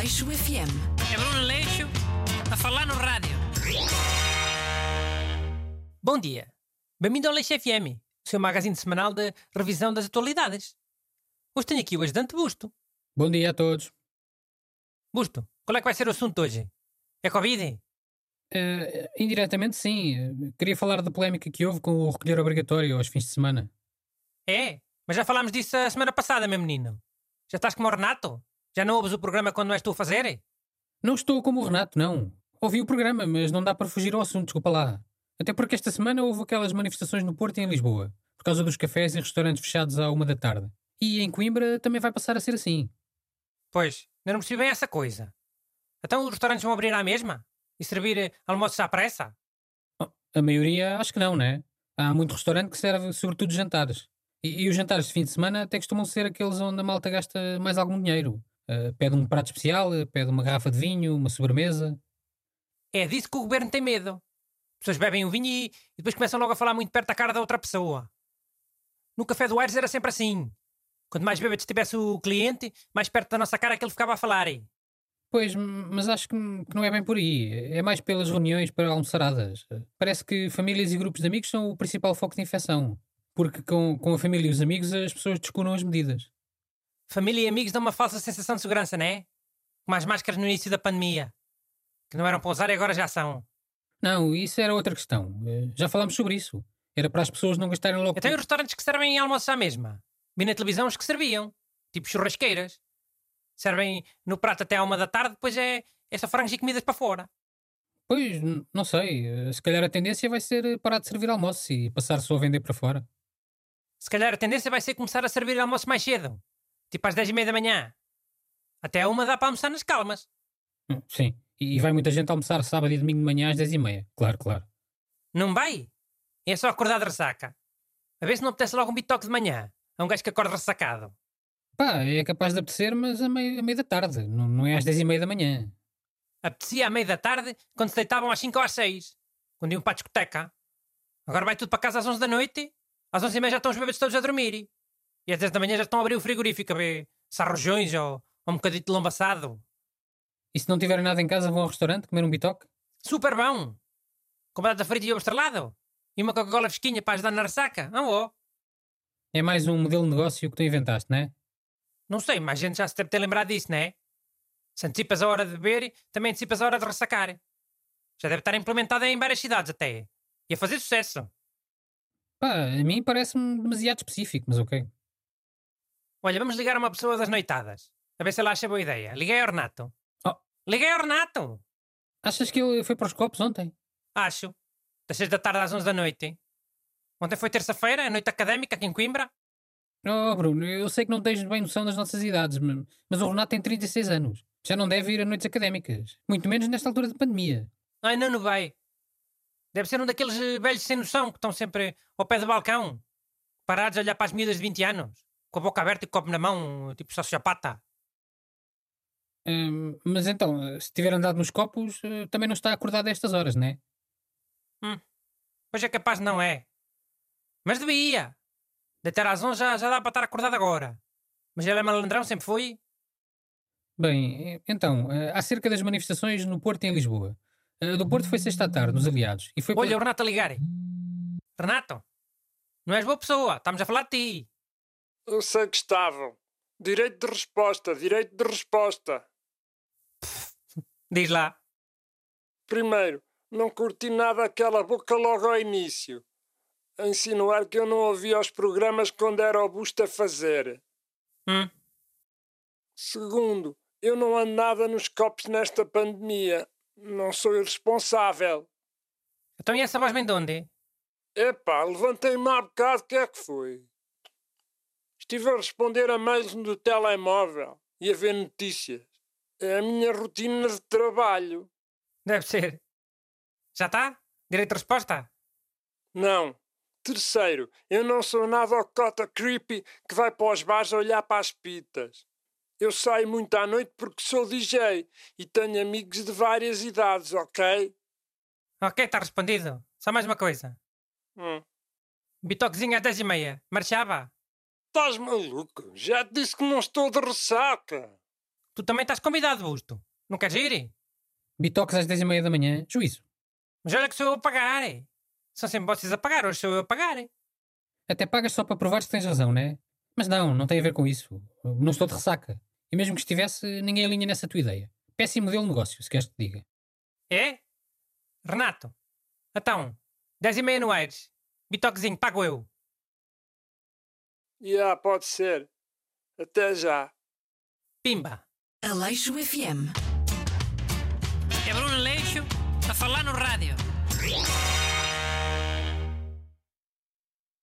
Aleixo FM. É Bruno Leixo a falar no rádio. Bom dia. Bem-vindo ao Leixo FM, o seu magazine semanal de revisão das atualidades. Hoje tenho aqui o ajudante Busto. Bom dia a todos. Busto, qual é que vai ser o assunto hoje? É Covid? Eh, indiretamente, sim. Eh, queria falar da polémica que houve com o recolher obrigatório aos fins de semana. É, mas já falámos disso a semana passada, meu menino. Já estás como o Renato? Já não ouves o programa quando não és tu a fazer? Não estou como o Renato, não. Ouvi o programa, mas não dá para fugir ao assunto, desculpa lá. Até porque esta semana houve aquelas manifestações no Porto e em Lisboa, por causa dos cafés e restaurantes fechados à uma da tarde. E em Coimbra também vai passar a ser assim. Pois, ainda não percebi bem essa coisa. Então os restaurantes vão abrir à mesma? E servir eh, almoços à pressa? Oh, a maioria acho que não, né? Há muito restaurante que serve sobretudo jantares. E, e os jantares de fim de semana até costumam ser aqueles onde a malta gasta mais algum dinheiro. Uh, pede um prato especial, pede uma garrafa de vinho, uma sobremesa. É disso que o governo tem medo. As pessoas bebem o vinho e, e depois começam logo a falar muito perto da cara da outra pessoa. No café do Aires era sempre assim. Quanto mais bêbado estivesse o cliente, mais perto da nossa cara que ele ficava a falar. Pois, mas acho que não é bem por aí. É mais pelas reuniões para almoçaradas. Parece que famílias e grupos de amigos são o principal foco de infecção. Porque com, com a família e os amigos as pessoas descuram as medidas. Família e amigos dão uma falsa sensação de segurança, não é? Como as máscaras no início da pandemia. Que não eram para usar e agora já são. Não, isso era outra questão. Eh, já falámos sobre isso. Era para as pessoas não gastarem logo. Até os restaurantes que servem almoços à mesma. Vi na televisão os que serviam. Tipo churrasqueiras. Servem no prato até à uma da tarde, depois é, é só frangos e comidas para fora. Pois, não sei. Eh, se calhar a tendência vai ser parar de servir almoço e passar só a vender para fora. Se calhar a tendência vai ser começar a servir almoço mais cedo. Tipo às 10 e meia da manhã. Até uma dá para almoçar nas calmas. Hum, sim. E vai muita gente almoçar sábado e domingo de manhã às 10 e meia. Claro, claro. Não vai? É só acordar de ressaca. A ver se não apetece logo um bitoque de manhã. É um gajo que acorda ressacado. Pá, é capaz de apetecer, mas a meia, a meia da tarde. Não, não é às 10 e meia da manhã. Apetecia à meia da tarde quando se deitavam às 5 ou às 6. Quando iam para a discoteca. Agora vai tudo para casa às 11 da noite. Às 11 e meia já estão os bebês todos a dormir. E às 10 da manhã já estão a abrir o frigorífico a ver se há rojões ou, ou um bocadinho de lombo assado. E se não tiverem nada em casa, vão ao restaurante comer um bitoque? Super bom! Com batata frita e ovo estrelado. E uma Coca-Cola fresquinha para ajudar na ressaca. Não oh. É mais um modelo de negócio que tu inventaste, não é? Não sei, mas a gente já se deve ter lembrado disso, não é? Se antecipas a hora de beber, também antecipas a hora de ressacar. Já deve estar implementada em várias cidades até. E a fazer sucesso. Pá, a mim parece-me demasiado específico, mas ok. Olha, vamos ligar a uma pessoa das noitadas. A ver se ela acha boa ideia. Liguei ao Renato. Oh. Liguei ao Renato! Achas que ele foi para os copos ontem? Acho. Das 6 da tarde às 11 da noite. Ontem foi terça-feira, a noite académica aqui em Coimbra. Oh, Bruno, eu sei que não tens bem noção das nossas idades, mas o Renato tem 36 anos. Já não deve ir a noites académicas. Muito menos nesta altura de pandemia. Ai, não, não vai. Deve ser um daqueles velhos sem noção que estão sempre ao pé do balcão, parados a olhar para as miúdas de 20 anos, com a boca aberta e o copo na mão, tipo sociopata. Hum, mas então, se tiver andado nos copos, eh, também não está acordado a estas horas, não é? Hum, pois é capaz não é. Mas devia. Deitar às 11 já, já dá para estar acordado agora. Mas ele é malandrão, sempre foi. Bem, então, eh, acerca das manifestações no Porto e em Lisboa. Do Porto foi sexta à tarde, nos aliados. E foi Olha, o Renato a ligar. Renato, não és boa pessoa, estamos a falar de ti. Eu sei que estavam. Direito de resposta, direito de resposta. Diz lá. Primeiro, não curti nada aquela boca logo ao início. A insinuar que eu não ouvia os programas quando era o busto a fazer. Hum? Segundo, eu não ando nada nos copos nesta pandemia. Não sou irresponsável. Então e essa voz vem de onde? Epá, levantei-me há bocado, que é que foi? Estive a responder a mails no telemóvel e a ver notícias. É a minha rotina de trabalho. Deve ser. Já está? Direito de resposta? Não. Terceiro, eu não sou nada o cota creepy que vai para os bares olhar para as pitas. Eu saio muito à noite porque sou DJ e tenho amigos de várias idades, ok? Ok, está respondido. Só mais uma coisa. Hum. Bitoquezinho às 10 e meia. Marchava? Estás maluco? Já te disse que não estou de ressaca. Tu também estás convidado, Busto. Não queres ir? Bitoques às 10 e meia da manhã, juízo. Mas olha que sou eu a pagar. São sempre vocês a pagar, hoje sou eu a pagar. Até pagas só para provares que tens razão, né? Mas não, não tem a ver com isso. Não estou de ressaca. E mesmo que estivesse, ninguém alinha nessa tua ideia. Péssimo modelo de negócio, se queres que te diga. É? Renato, então, 10 e meia no Aires. Bitoquezinho, pago eu. Já, pode ser. Até já. Pimba. Aleixo FM. É Bruno Leixo a falar no rádio.